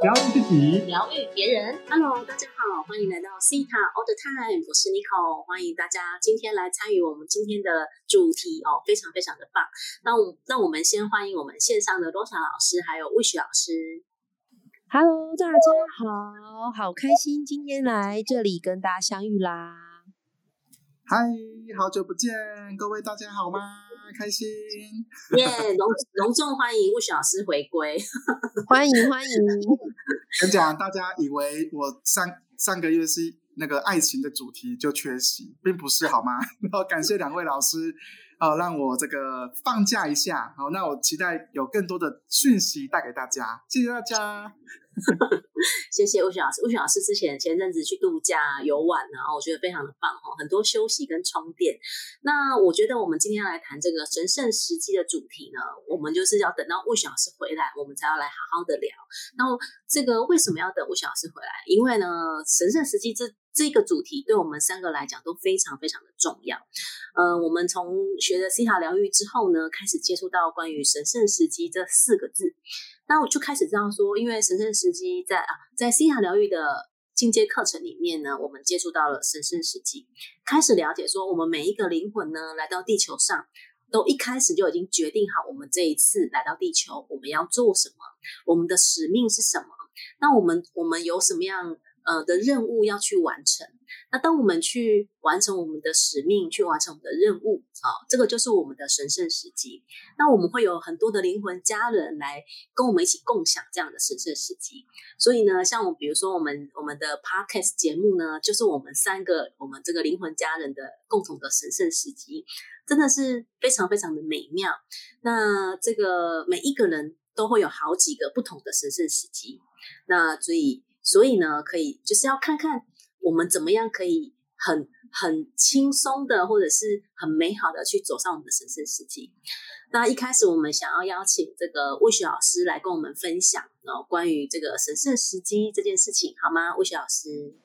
疗愈自己，疗愈别人。Hello，大家好，欢迎来到 C 塔 All the Time，我是 Nico，欢迎大家今天来参与我们今天的主题哦，非常非常的棒。那我那我们先欢迎我们线上的罗莎老师，还有 Wish 老师。Hello，大家好，好开心今天来这里跟大家相遇啦！嗨，好久不见，各位大家好吗？开心耶！隆隆重欢迎 Wish 老师回归，欢迎欢迎！跟讲，大家以为我上上个月是那个爱情的主题就缺席，并不是好吗？然后感谢两位老师。呃，让我这个放假一下。好，那我期待有更多的讯息带给大家。谢谢大家，谢谢吴雪老师。吴雪老师之前前阵子去度假游玩，然后我觉得非常的棒哈，很多休息跟充电。那我觉得我们今天要来谈这个神圣时机的主题呢，我们就是要等到吴雪老师回来，我们才要来好好的聊。然后这个为什么要等吴雪老师回来？因为呢，神圣时机这。这个主题对我们三个来讲都非常非常的重要。呃，我们从学了西塔疗愈之后呢，开始接触到关于神圣时机这四个字，那我就开始知道说，因为神圣时机在啊，在西塔疗愈的进阶课程里面呢，我们接触到了神圣时机，开始了解说，我们每一个灵魂呢来到地球上，都一开始就已经决定好，我们这一次来到地球我们要做什么，我们的使命是什么？那我们我们有什么样？呃的任务要去完成，那当我们去完成我们的使命，去完成我们的任务啊，这个就是我们的神圣时机。那我们会有很多的灵魂家人来跟我们一起共享这样的神圣时机。所以呢，像我比如说我们我们的 podcast 节目呢，就是我们三个我们这个灵魂家人的共同的神圣时机，真的是非常非常的美妙。那这个每一个人都会有好几个不同的神圣时机，那所以。所以呢，可以就是要看看我们怎么样可以很很轻松的，或者是很美好的去走上我们的神圣时机。那一开始我们想要邀请这个魏雪老师来跟我们分享哦，关于这个神圣时机这件事情，好吗？魏雪老师，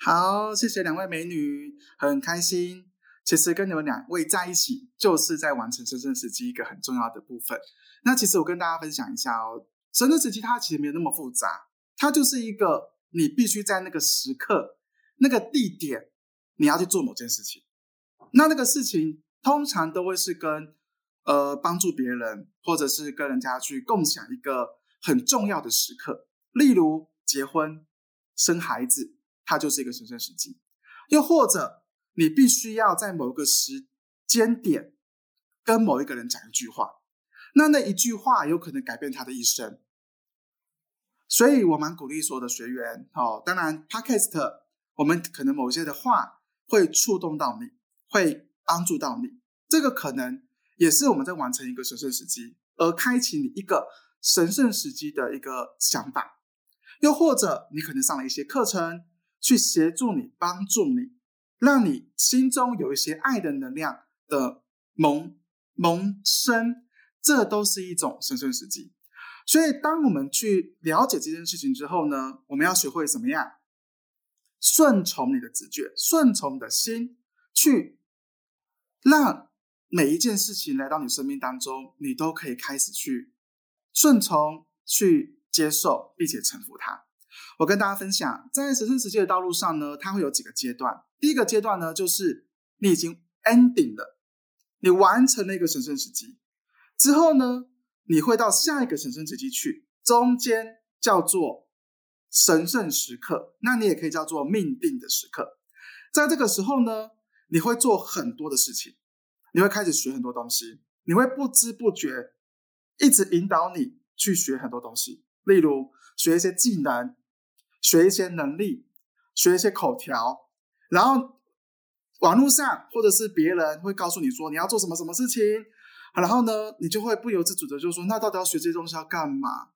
好，谢谢两位美女，很开心。其实跟你们两位在一起，就是在完成神圣时机一个很重要的部分。那其实我跟大家分享一下哦，神圣时机它其实没有那么复杂。它就是一个，你必须在那个时刻、那个地点，你要去做某件事情。那那个事情通常都会是跟呃帮助别人，或者是跟人家去共享一个很重要的时刻，例如结婚、生孩子，它就是一个神圣时机。又或者你必须要在某个时间点跟某一个人讲一句话，那那一句话有可能改变他的一生。所以我蛮鼓励所有的学员哦，当然，Podcast 我们可能某些的话会触动到你，会帮助到你，这个可能也是我们在完成一个神圣时机，而开启你一个神圣时机的一个想法，又或者你可能上了一些课程，去协助你、帮助你，让你心中有一些爱的能量的萌萌生，这都是一种神圣时机。所以，当我们去了解这件事情之后呢，我们要学会怎么样顺从你的直觉，顺从你的心，去让每一件事情来到你生命当中，你都可以开始去顺从、去接受，并且臣服它。我跟大家分享，在神圣世界的道路上呢，它会有几个阶段。第一个阶段呢，就是你已经 ending 了，你完成了一个神圣时机之后呢。你会到下一个神圣时机去，中间叫做神圣时刻，那你也可以叫做命定的时刻。在这个时候呢，你会做很多的事情，你会开始学很多东西，你会不知不觉一直引导你去学很多东西，例如学一些技能，学一些能力，学一些口条，然后网络上或者是别人会告诉你说你要做什么什么事情。然后呢，你就会不由自主的就说：“那到底要学这些东西要干嘛？”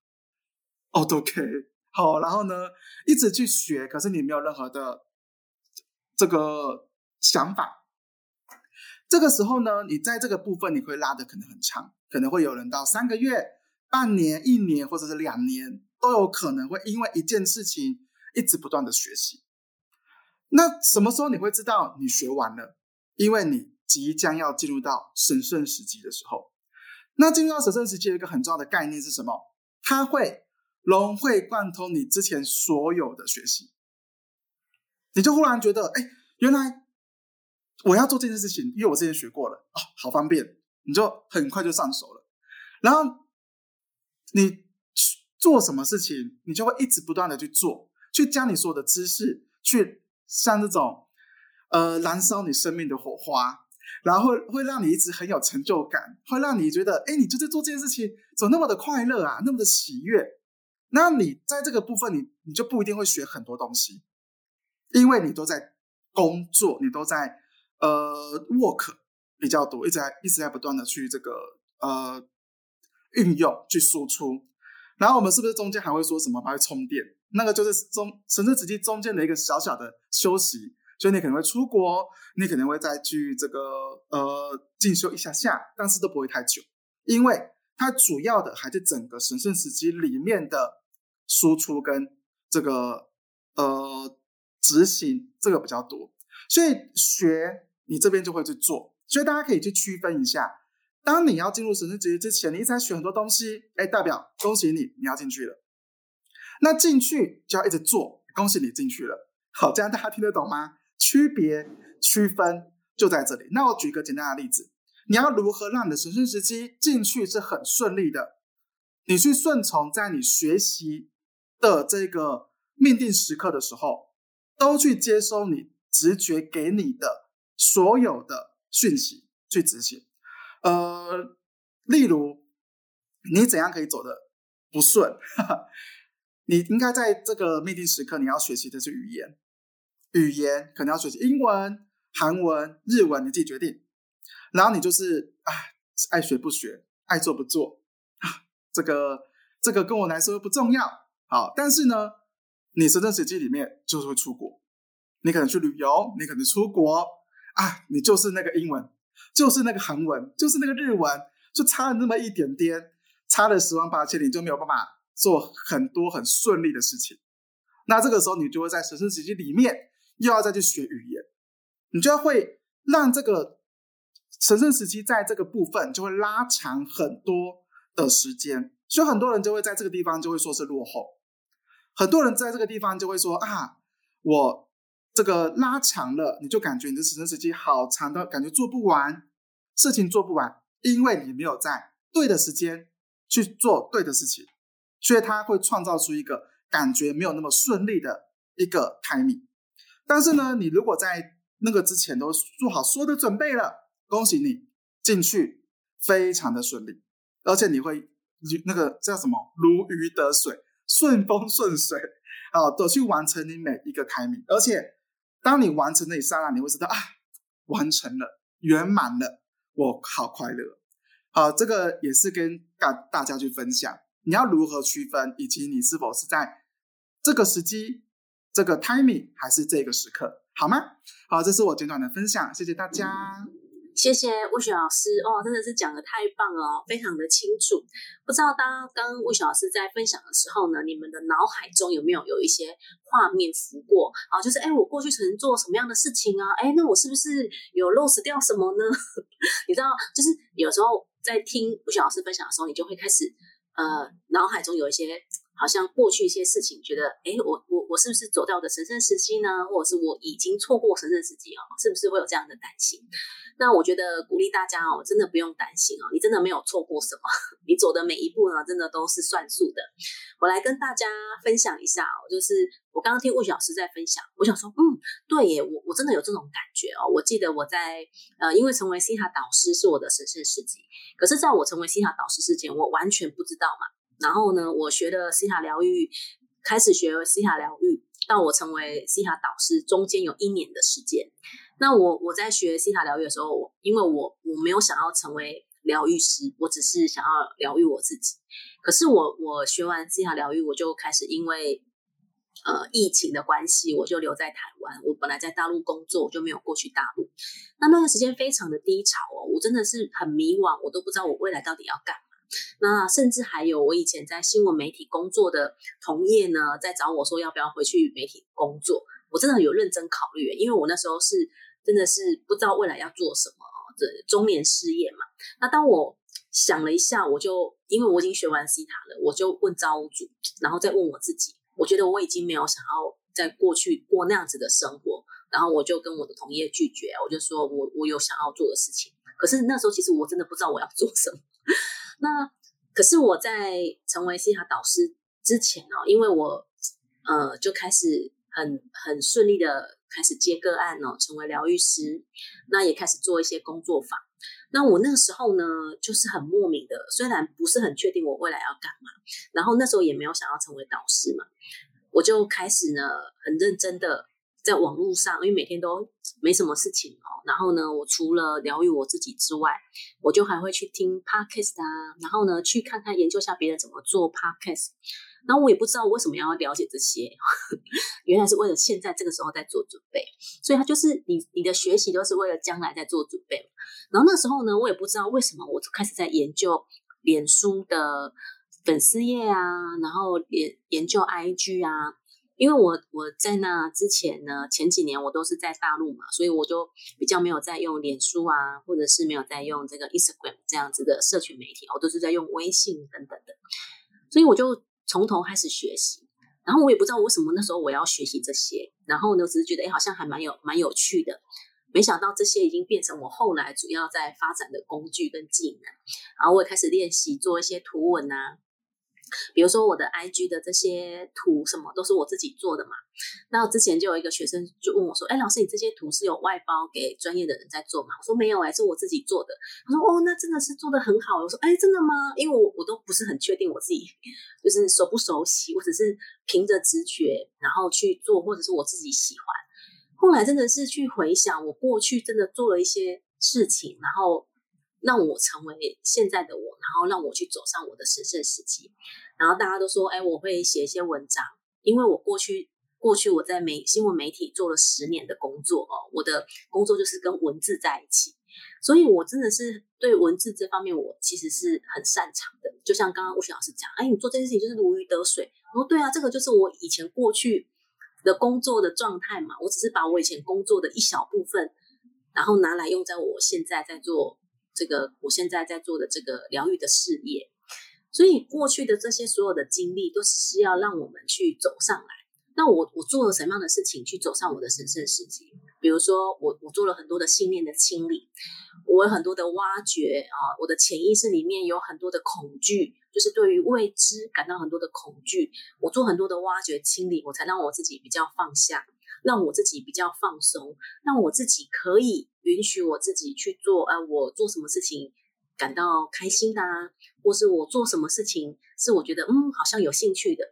哦都，OK，好，然后呢，一直去学，可是你没有任何的这个想法。这个时候呢，你在这个部分你会拉的可能很长，可能会有人到三个月、半年、一年，或者是两年，都有可能会因为一件事情一直不断的学习。那什么时候你会知道你学完了？因为你。即将要进入到神圣时期的时候，那进入到神圣时期有一个很重要的概念是什么？它会融会贯通你之前所有的学习，你就忽然觉得，哎，原来我要做这件事情，因为我之前学过了，哦，好方便，你就很快就上手了。然后你做什么事情，你就会一直不断的去做，去将你所有的知识，去像这种呃燃烧你生命的火花。然后会让你一直很有成就感，会让你觉得，哎，你就在做这件事情，怎么那么的快乐啊，那么的喜悦？那你在这个部分，你你就不一定会学很多东西，因为你都在工作，你都在呃 work 比较多，一直在一直在不断的去这个呃运用去输出。然后我们是不是中间还会说什么还会充电？那个就是中神圣子期中间的一个小小的休息。所以你可能会出国，你可能会再去这个呃进修一下下，但是都不会太久，因为它主要的还是整个神圣时期里面的输出跟这个呃执行这个比较多，所以学你这边就会去做，所以大家可以去区分一下，当你要进入神圣时期之前，你一直在学很多东西，哎，代表恭喜你，你要进去了，那进去就要一直做，恭喜你进去了，好，这样大家听得懂吗？区别区分就在这里。那我举一个简单的例子，你要如何让你的神圣时机进去是很顺利的？你去顺从在你学习的这个命定时刻的时候，都去接收你直觉给你的所有的讯息去执行。呃，例如你怎样可以走的不顺？你应该在这个命定时刻，你要学习的是语言。语言可能要学习英文、韩文、日文，你自己决定。然后你就是啊，爱学不学，爱做不做啊。这个这个跟我来说不重要。好，但是呢，你神圣时期里面就是会出国，你可能去旅游，你可能出国啊，你就是那个英文，就是那个韩文，就是那个日文，就差了那么一点点，差了十万八千里，就没有办法做很多很顺利的事情。那这个时候，你就会在神圣时期里面。又要再去学语言，你就会让这个神圣时期在这个部分就会拉长很多的时间，所以很多人就会在这个地方就会说是落后，很多人在这个地方就会说啊，我这个拉长了，你就感觉你的神圣时期好长的感觉做不完，事情做不完，因为你没有在对的时间去做对的事情，所以他会创造出一个感觉没有那么顺利的一个 timing。但是呢，你如果在那个之前都做好所有的准备了，恭喜你进去非常的顺利，而且你会那个叫什么如鱼得水、顺风顺水 啊，都去完成你每一个 timing。而且当你完成那一刹那，你会知道啊，完成了，圆满了，我好快乐。好，这个也是跟大大家去分享，你要如何区分，以及你是否是在这个时机。这个 timing 还是这个时刻，好吗？好，这是我简短的分享，谢谢大家。谢谢魏雪老师哦，真的是讲的太棒了，非常的清楚。不知道当刚魏雪老师在分享的时候呢，你们的脑海中有没有有一些画面浮过啊？就是哎，我过去曾做什么样的事情啊？哎，那我是不是有 lose 掉什么呢？你知道，就是有时候在听魏雪老师分享的时候，你就会开始呃，脑海中有一些。好像过去一些事情，觉得哎，我我我是不是走到的神圣时期呢？或者是我已经错过神圣时期哦？是不是会有这样的担心？那我觉得鼓励大家哦，真的不用担心哦，你真的没有错过什么，你走的每一步呢，真的都是算数的。我来跟大家分享一下哦，就是我刚刚听魏老师在分享，我想说，嗯，对耶，我我真的有这种感觉哦。我记得我在呃，因为成为西塔导师是我的神圣时期，可是在我成为西塔导师之前，我完全不知道嘛。然后呢，我学的西塔疗愈，开始学西塔疗愈，到我成为西塔导师，中间有一年的时间。那我我在学西塔疗愈的时候，因为我我没有想要成为疗愈师，我只是想要疗愈我自己。可是我我学完西塔疗愈，我就开始因为呃疫情的关系，我就留在台湾。我本来在大陆工作，我就没有过去大陆。那那段时间非常的低潮哦，我真的是很迷惘，我都不知道我未来到底要干。那甚至还有我以前在新闻媒体工作的同业呢，在找我说要不要回去媒体工作。我真的有认真考虑，因为我那时候是真的是不知道未来要做什么，这中年失业嘛。那当我想了一下，我就因为我已经学完 C 塔了，我就问造物主，然后再问我自己，我觉得我已经没有想要在过去过那样子的生活，然后我就跟我的同业拒绝，我就说我我有想要做的事情，可是那时候其实我真的不知道我要做什么。那可是我在成为西塔导师之前哦，因为我呃就开始很很顺利的开始接个案哦，成为疗愈师，那也开始做一些工作坊。那我那个时候呢，就是很莫名的，虽然不是很确定我未来要干嘛，然后那时候也没有想要成为导师嘛，我就开始呢很认真的在网络上，因为每天都没什么事情哦，然后呢，我除了疗愈我自己之外，我就还会去听 podcast 啊，然后呢去看看研究下别人怎么做 podcast。然后我也不知道为什么要了解这些，原来是为了现在这个时候在做准备，所以他就是你你的学习都是为了将来在做准备。然后那时候呢，我也不知道为什么我开始在研究脸书的粉丝页啊，然后研研究 IG 啊，因为我我在那之前呢，前几年我都是在大陆嘛，所以我就比较没有在用脸书啊，或者是没有在用这个 Instagram 这样子的社群媒体，我都是在用微信等等的，所以我就。从头开始学习，然后我也不知道为什么那时候我要学习这些，然后呢，只是觉得哎，好像还蛮有蛮有趣的。没想到这些已经变成我后来主要在发展的工具跟技能，然后我也开始练习做一些图文啊。比如说我的 IG 的这些图什么都是我自己做的嘛。那我之前就有一个学生就问我说：“哎，老师，你这些图是有外包给专业的人在做吗？”我说：“没有，哎，是我自己做的。”他说：“哦，那真的是做的很好。”我说：“哎，真的吗？因为我我都不是很确定我自己 就是熟不熟悉，我只是凭着直觉然后去做，或者是我自己喜欢。后来真的是去回想我过去真的做了一些事情，然后。让我成为现在的我，然后让我去走上我的神圣时期。然后大家都说，哎，我会写一些文章，因为我过去过去我在媒新闻媒体做了十年的工作哦，我的工作就是跟文字在一起，所以我真的是对文字这方面我其实是很擅长的。就像刚刚吴雪老师讲，哎，你做这件事情就是如鱼得水。我说对啊，这个就是我以前过去的工作的状态嘛。我只是把我以前工作的一小部分，然后拿来用在我现在在做。这个我现在在做的这个疗愈的事业，所以过去的这些所有的经历，都只是要让我们去走上来。那我我做了什么样的事情去走上我的神圣时机？比如说，我我做了很多的信念的清理，我有很多的挖掘啊，我的潜意识里面有很多的恐惧，就是对于未知感到很多的恐惧。我做很多的挖掘清理，我才让我自己比较放下。让我自己比较放松，让我自己可以允许我自己去做，呃，我做什么事情感到开心的，或是我做什么事情是我觉得嗯好像有兴趣的，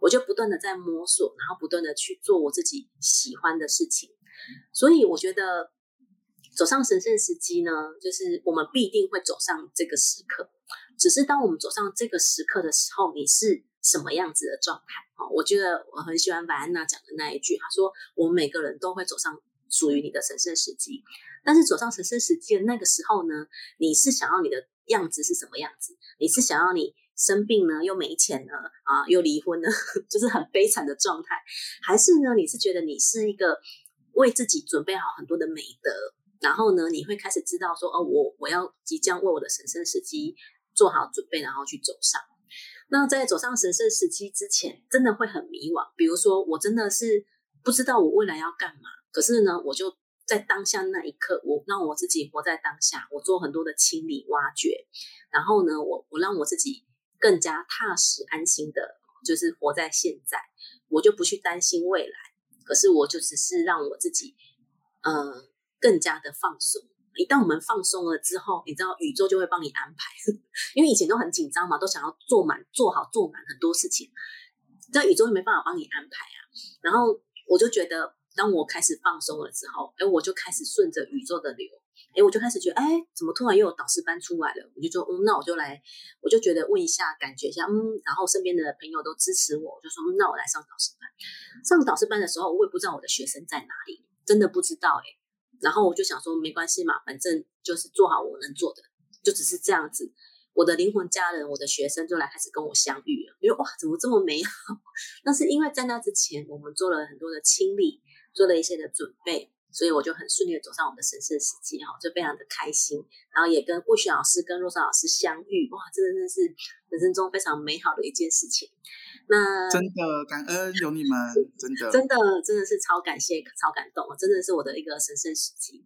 我就不断的在摸索，然后不断的去做我自己喜欢的事情。所以我觉得走上神圣时机呢，就是我们必定会走上这个时刻，只是当我们走上这个时刻的时候，你是。什么样子的状态？哦，我觉得我很喜欢白安娜讲的那一句，她说：“我们每个人都会走上属于你的神圣时机，但是走上神圣时机的那个时候呢，你是想要你的样子是什么样子？你是想要你生病呢，又没钱呢，啊，又离婚呢，就是很悲惨的状态，还是呢，你是觉得你是一个为自己准备好很多的美德，然后呢，你会开始知道说，哦，我我要即将为我的神圣时机做好准备，然后去走上。”那在走上神圣时期之前，真的会很迷惘。比如说，我真的是不知道我未来要干嘛。可是呢，我就在当下那一刻，我让我自己活在当下，我做很多的清理挖掘。然后呢，我我让我自己更加踏实安心的，就是活在现在。我就不去担心未来。可是我就只是让我自己，呃，更加的放松。一旦我们放松了之后，你知道宇宙就会帮你安排，因为以前都很紧张嘛，都想要做满、做好、做满很多事情，在宇宙没办法帮你安排啊。然后我就觉得，当我开始放松了之后，哎，我就开始顺着宇宙的流，哎，我就开始觉得，哎，怎么突然又有导师班出来了？我就说，嗯，那我就来，我就觉得问一下，感觉一下，嗯，然后身边的朋友都支持我，我就说，那我来上导师班。上导师班的时候，我也不知道我的学生在哪里，真的不知道，哎。然后我就想说，没关系嘛，反正就是做好我能做的，就只是这样子。我的灵魂家人，我的学生就来开始跟我相遇了。因为哇，怎么这么美好？那是因为在那之前，我们做了很多的清理，做了一些的准备，所以我就很顺利的走上我的神圣时机哈，就非常的开心，然后也跟魏雪老师跟若莎老师相遇，哇，这真的是人生中非常美好的一件事情。那真的感恩有你们，真的真的真的是超感谢、超感动，真的是我的一个神圣时机。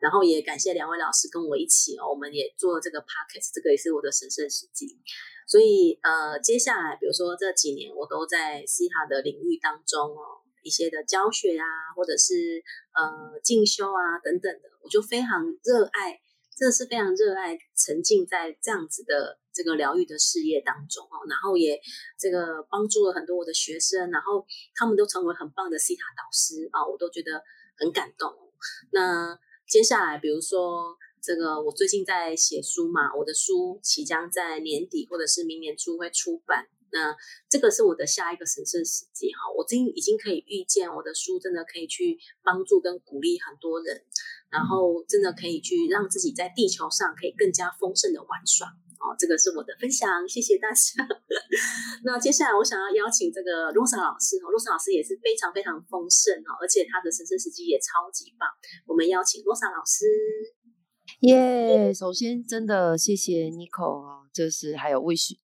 然后也感谢两位老师跟我一起哦，我们也做了这个 podcast，这个也是我的神圣时机。所以呃，接下来比如说这几年我都在西塔的领域当中哦，一些的教学啊，或者是呃进修啊等等的，我就非常热爱，真的是非常热爱沉浸在这样子的。这个疗愈的事业当中哦，然后也这个帮助了很多我的学生，然后他们都成为很棒的西塔导师啊，我都觉得很感动。那接下来，比如说这个，我最近在写书嘛，我的书即将在年底或者是明年初会出版。那这个是我的下一个神圣时机哈，我今已经可以预见我的书真的可以去帮助跟鼓励很多人，然后真的可以去让自己在地球上可以更加丰盛的玩耍。哦，这个是我的分享，谢谢大家。那接下来我想要邀请这个罗莎老师哦，罗莎老师也是非常非常丰盛哦，而且他的神圣时机也超级棒。我们邀请罗莎老师。耶，首先真的谢谢 n i c o 哦，就是还有魏旭，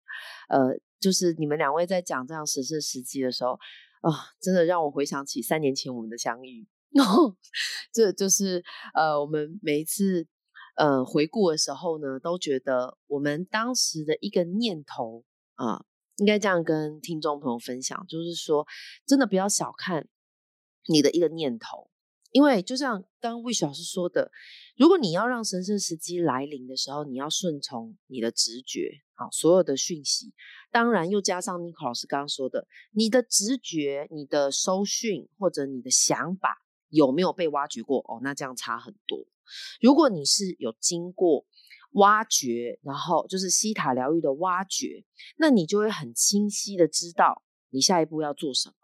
呃，就是你们两位在讲这样神圣时机的时候啊，真的让我回想起三年前我们的相遇。这就是呃，我们每一次。呃，回顾的时候呢，都觉得我们当时的一个念头啊，应该这样跟听众朋友分享，就是说，真的不要小看你的一个念头，因为就像刚刚魏老师说的，如果你要让神圣时机来临的时候，你要顺从你的直觉，好，所有的讯息，当然又加上尼克老师刚刚说的，你的直觉、你的收讯或者你的想法有没有被挖掘过？哦，那这样差很多。如果你是有经过挖掘，然后就是西塔疗愈的挖掘，那你就会很清晰的知道你下一步要做什么。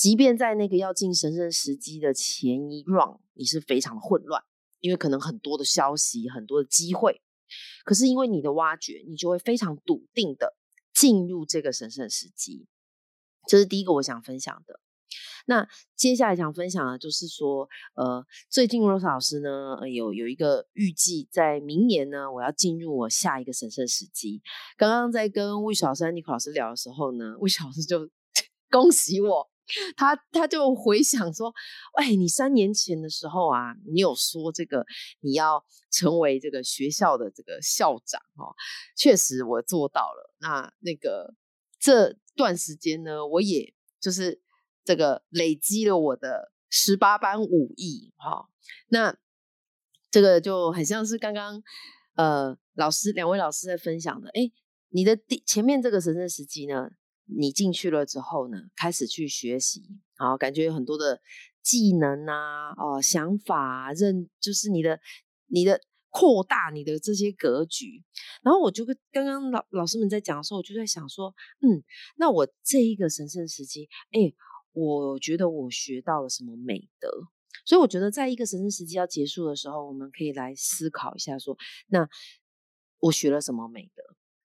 即便在那个要进神圣时机的前一 round，你是非常混乱，因为可能很多的消息，很多的机会。可是因为你的挖掘，你就会非常笃定的进入这个神圣时机。这是第一个我想分享的。那接下来想分享的，就是说，呃，最近 Rose 老师呢，有有一个预计，在明年呢，我要进入我下一个神圣时机。刚刚在跟魏小山、尼克老师聊的时候呢，魏小老师就 恭喜我，他他就回想说，哎，你三年前的时候啊，你有说这个你要成为这个学校的这个校长哦，确实我做到了。那那个这段时间呢，我也就是。这个累积了我的十八般武艺，哈，那这个就很像是刚刚呃老师两位老师在分享的，哎，你的第前面这个神圣时机呢，你进去了之后呢，开始去学习，好，感觉有很多的技能啊，哦，想法认，就是你的你的扩大你的这些格局，然后我就跟刚刚老老师们在讲的时候，我就在想说，嗯，那我这一个神圣时期，哎。我觉得我学到了什么美德，所以我觉得在一个神圣时期要结束的时候，我们可以来思考一下，说那我学了什么美德？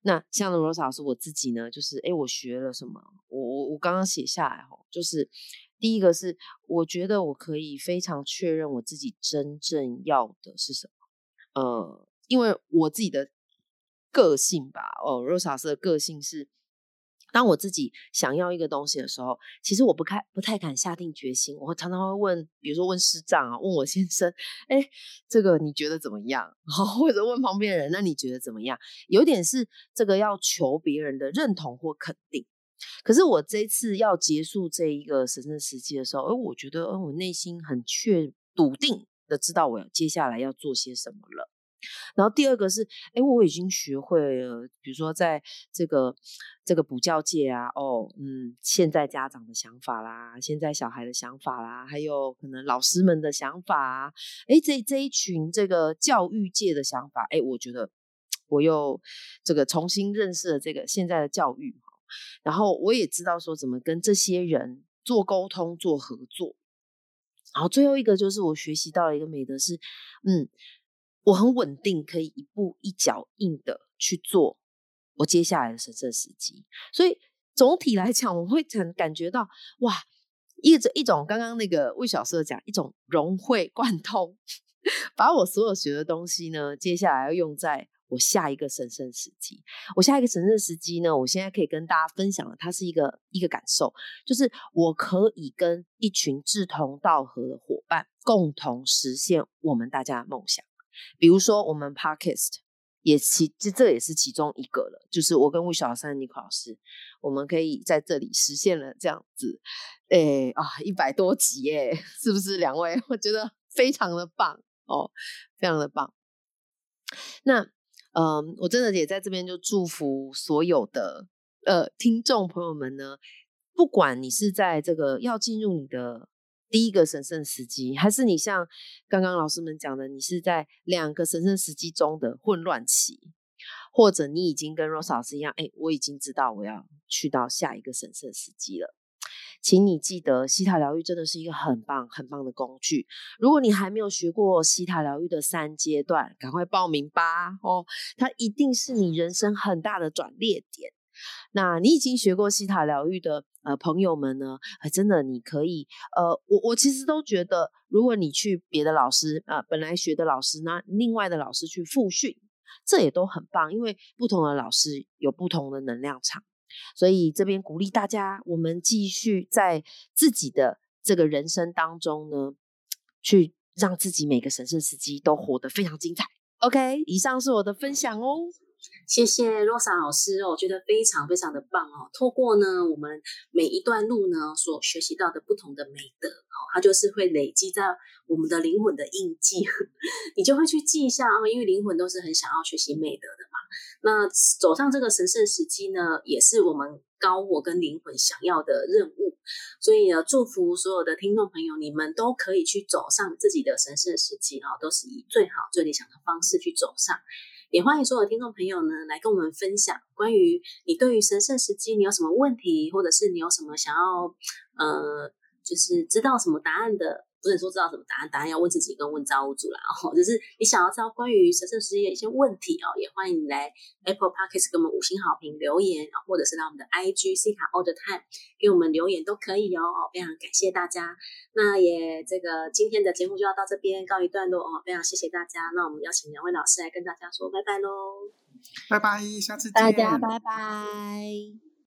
那像罗莎老师我自己呢，就是哎，我学了什么？我我我刚刚写下来哈，就是第一个是我觉得我可以非常确认我自己真正要的是什么，呃，因为我自己的个性吧，哦，罗莎老师的个性是。当我自己想要一个东西的时候，其实我不太不太敢下定决心。我常常会问，比如说问师长啊，问我先生，哎，这个你觉得怎么样？好或者问旁边人，那你觉得怎么样？有点是这个要求别人的认同或肯定。可是我这次要结束这一个神圣时期的时候，哎，我觉得，嗯，我内心很确笃定的知道我要接下来要做些什么了。然后第二个是，哎，我已经学会了，比如说在这个这个补教界啊，哦，嗯，现在家长的想法啦，现在小孩的想法啦，还有可能老师们的想法啊，哎，这这一群这个教育界的想法，哎，我觉得我又这个重新认识了这个现在的教育，然后我也知道说怎么跟这些人做沟通、做合作，然后最后一个就是我学习到了一个美德是，嗯。我很稳定，可以一步一脚印的去做我接下来的神圣时机。所以总体来讲，我会很感觉到哇，一种一种刚刚那个魏小师讲一种融会贯通，把我所有学的东西呢，接下来要用在我下一个神圣时机。我下一个神圣时机呢，我现在可以跟大家分享的，它是一个一个感受，就是我可以跟一群志同道合的伙伴共同实现我们大家的梦想。比如说，我们 Podcast 也其这这也是其中一个了，就是我跟魏小山、尼克老师，我们可以在这里实现了这样子，诶啊，一百多集耶，是不是？两位，我觉得非常的棒哦，非常的棒。那嗯，我真的也在这边就祝福所有的呃听众朋友们呢，不管你是在这个要进入你的。第一个神圣时机，还是你像刚刚老师们讲的，你是在两个神圣时机中的混乱期，或者你已经跟 Rose 老师一样，哎，我已经知道我要去到下一个神圣时机了。请你记得，西塔疗愈真的是一个很棒很棒的工具。如果你还没有学过西塔疗愈的三阶段，赶快报名吧！哦，它一定是你人生很大的转捩点。那你已经学过西塔疗愈的呃朋友们呢？真的你可以呃，我我其实都觉得，如果你去别的老师啊，本来学的老师那另外的老师去复训，这也都很棒，因为不同的老师有不同的能量场，所以这边鼓励大家，我们继续在自己的这个人生当中呢，去让自己每个神圣时机都活得非常精彩。OK，以上是我的分享哦。谢谢罗莎老师哦，我觉得非常非常的棒哦。透过呢，我们每一段路呢所学习到的不同的美德哦，它就是会累积在我们的灵魂的印记，你就会去记一下哦。因为灵魂都是很想要学习美德的嘛。那走上这个神圣时机呢，也是我们高我跟灵魂想要的任务。所以呢，祝福所有的听众朋友，你们都可以去走上自己的神圣时机啊，都是以最好最理想的方式去走上。也欢迎所有听众朋友呢来跟我们分享关于你对于神圣时机你有什么问题，或者是你有什么想要呃，就是知道什么答案的。不能说知道什么答案，答案要问自己跟问造物主啦。哦，就是你想要知道关于神圣世界的一些问题哦，也欢迎你来 Apple Podcast 给我们五星好评留言，或者是来我们的 IG C 卡 All the Time 给我们留言都可以哦。非常感谢大家，那也这个今天的节目就要到这边告一段落哦。非常谢谢大家，那我们邀请两位老师来跟大家说拜拜喽，拜拜，下次见，大家拜拜。